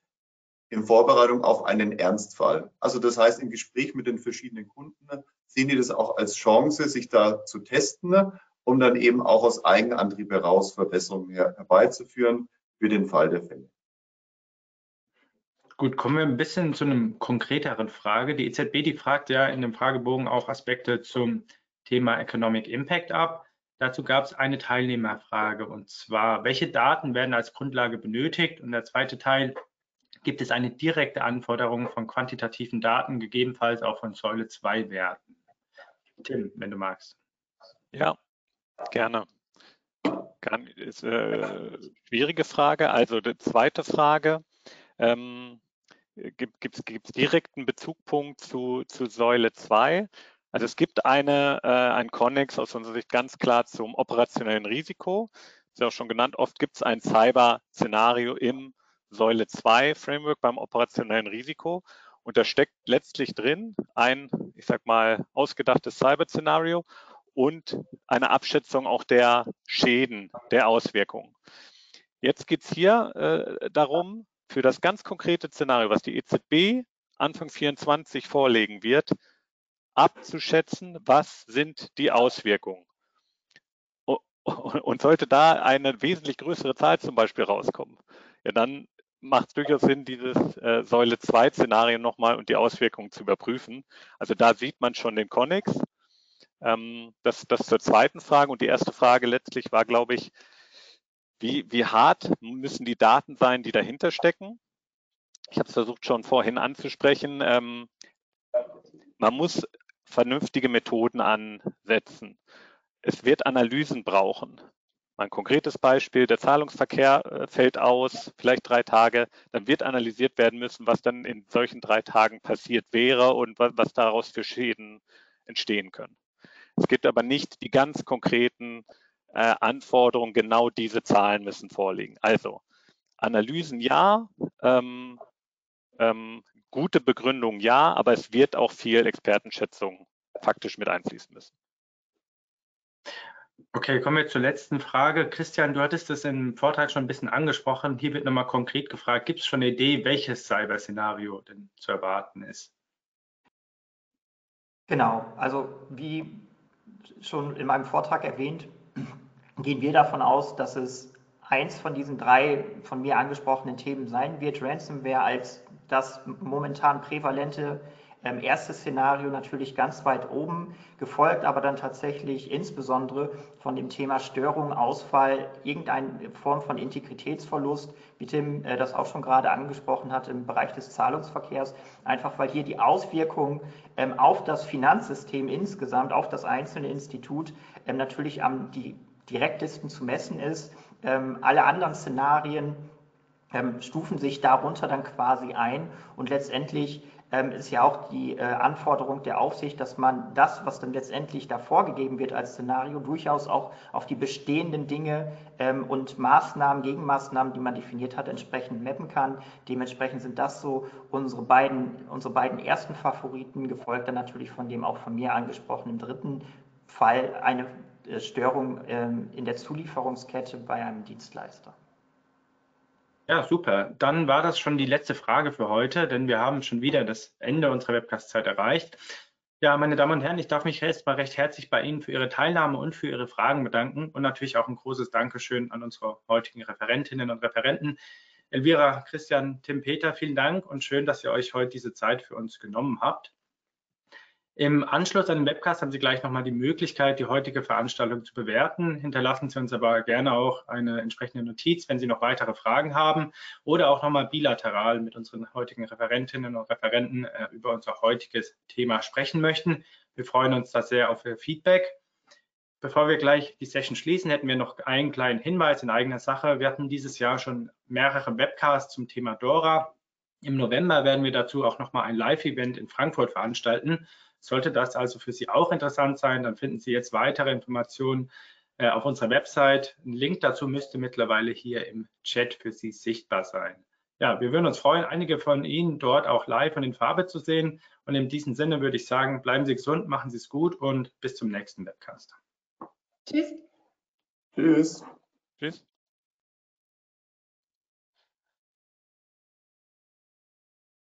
B: in Vorbereitung auf einen Ernstfall. Also das heißt, im Gespräch mit den verschiedenen Kunden sehen die das auch als Chance, sich da zu testen, um dann eben auch aus Eigenantrieb heraus Verbesserungen herbeizuführen für den Fall der Fälle.
A: Gut, kommen wir ein bisschen zu einem konkreteren Frage. Die EZB, die fragt ja in dem Fragebogen auch Aspekte zum Thema Economic Impact ab. Dazu gab es eine Teilnehmerfrage und zwar, welche Daten werden als Grundlage benötigt? Und der zweite Teil, gibt es eine direkte Anforderung von quantitativen Daten, gegebenenfalls auch von Säule 2 Werten? Tim, wenn du magst.
C: Ja, gerne. Kann, ist äh, schwierige Frage. Also die zweite Frage. Ähm, gibt es direkten Bezugpunkt zu, zu Säule 2? Also es gibt eine, äh, ein Connex aus unserer Sicht ganz klar zum operationellen Risiko. Das ist ja auch schon genannt, oft gibt es ein Cyber-Szenario im Säule 2 Framework beim operationellen Risiko. Und da steckt letztlich drin ein, ich sag mal, ausgedachtes Cyber-Szenario und eine Abschätzung auch der Schäden, der Auswirkungen. Jetzt geht es hier äh, darum, für das ganz konkrete Szenario, was die EZB Anfang 24 vorlegen wird, abzuschätzen, was sind die Auswirkungen. Und sollte da eine wesentlich größere Zahl zum Beispiel rauskommen, ja, dann macht es durchaus Sinn, dieses äh, Säule 2 Szenario nochmal und die Auswirkungen zu überprüfen. Also da sieht man schon den Connex. Ähm, das, das zur zweiten Frage. Und die erste Frage letztlich war, glaube ich, wie, wie hart müssen die Daten sein, die dahinter stecken? Ich habe es versucht schon vorhin anzusprechen. Ähm, man muss vernünftige Methoden ansetzen. Es wird Analysen brauchen. Ein konkretes Beispiel, der Zahlungsverkehr äh, fällt aus, vielleicht drei Tage, dann wird analysiert werden müssen, was dann in solchen drei Tagen passiert wäre und was, was daraus für Schäden entstehen können. Es gibt aber nicht die ganz konkreten äh, Anforderungen, genau diese Zahlen müssen vorliegen. Also Analysen ja, ähm, ähm, gute Begründung ja, aber es wird auch viel Expertenschätzung faktisch mit einfließen müssen.
A: Okay, kommen wir zur letzten Frage. Christian, du hattest es im Vortrag schon ein bisschen angesprochen. Hier wird nochmal konkret gefragt, gibt es schon eine Idee, welches Cyber-Szenario denn zu erwarten ist?
D: Genau, also wie schon in meinem Vortrag erwähnt, gehen wir davon aus, dass es eins von diesen drei von mir angesprochenen Themen sein wird, Ransomware als das momentan prävalente ähm, erstes Szenario natürlich ganz weit oben, gefolgt aber dann tatsächlich insbesondere von dem Thema Störung, Ausfall, irgendeine Form von Integritätsverlust, wie Tim äh, das auch schon gerade angesprochen hat im Bereich des Zahlungsverkehrs, einfach weil hier die Auswirkungen ähm, auf das Finanzsystem insgesamt, auf das einzelne Institut ähm, natürlich am die direktesten zu messen ist. Ähm, alle anderen Szenarien ähm, stufen sich darunter dann quasi ein und letztendlich ähm, ist ja auch die äh, Anforderung der Aufsicht, dass man das, was dann letztendlich da vorgegeben wird als Szenario, durchaus auch auf die bestehenden Dinge ähm, und Maßnahmen, Gegenmaßnahmen, die man definiert hat, entsprechend mappen kann. Dementsprechend sind das so unsere beiden, unsere beiden ersten Favoriten, gefolgt dann natürlich von dem auch von mir angesprochenen dritten Fall, eine Störung ähm, in der Zulieferungskette bei einem Dienstleister.
A: Ja, super. Dann war das schon die letzte Frage für heute, denn wir haben schon wieder das Ende unserer Webcast-Zeit erreicht. Ja, meine Damen und Herren, ich darf mich jetzt mal recht herzlich bei Ihnen für Ihre Teilnahme und für Ihre Fragen bedanken und natürlich auch ein großes Dankeschön an unsere heutigen Referentinnen und Referenten. Elvira, Christian, Tim, Peter, vielen Dank und schön, dass ihr euch heute diese Zeit für uns genommen habt. Im Anschluss an den Webcast haben Sie gleich nochmal die Möglichkeit, die heutige Veranstaltung zu bewerten. Hinterlassen Sie uns aber gerne auch eine entsprechende Notiz, wenn Sie noch weitere Fragen haben oder auch nochmal bilateral mit unseren heutigen Referentinnen und Referenten äh, über unser heutiges Thema sprechen möchten. Wir freuen uns da sehr auf Ihr Feedback. Bevor wir gleich die Session schließen, hätten wir noch einen kleinen Hinweis in eigener Sache. Wir hatten dieses Jahr schon mehrere Webcasts zum Thema Dora. Im November werden wir dazu auch nochmal ein Live-Event in Frankfurt veranstalten. Sollte das also für Sie auch interessant sein, dann finden Sie jetzt weitere Informationen äh, auf unserer Website. Ein Link dazu müsste mittlerweile hier im Chat für Sie sichtbar sein. Ja, wir würden uns freuen, einige von Ihnen dort auch live und in Farbe zu sehen. Und in diesem Sinne würde ich sagen, bleiben Sie gesund, machen Sie es gut und bis zum nächsten Webcast.
E: Tschüss.
B: Tschüss.
C: Tschüss.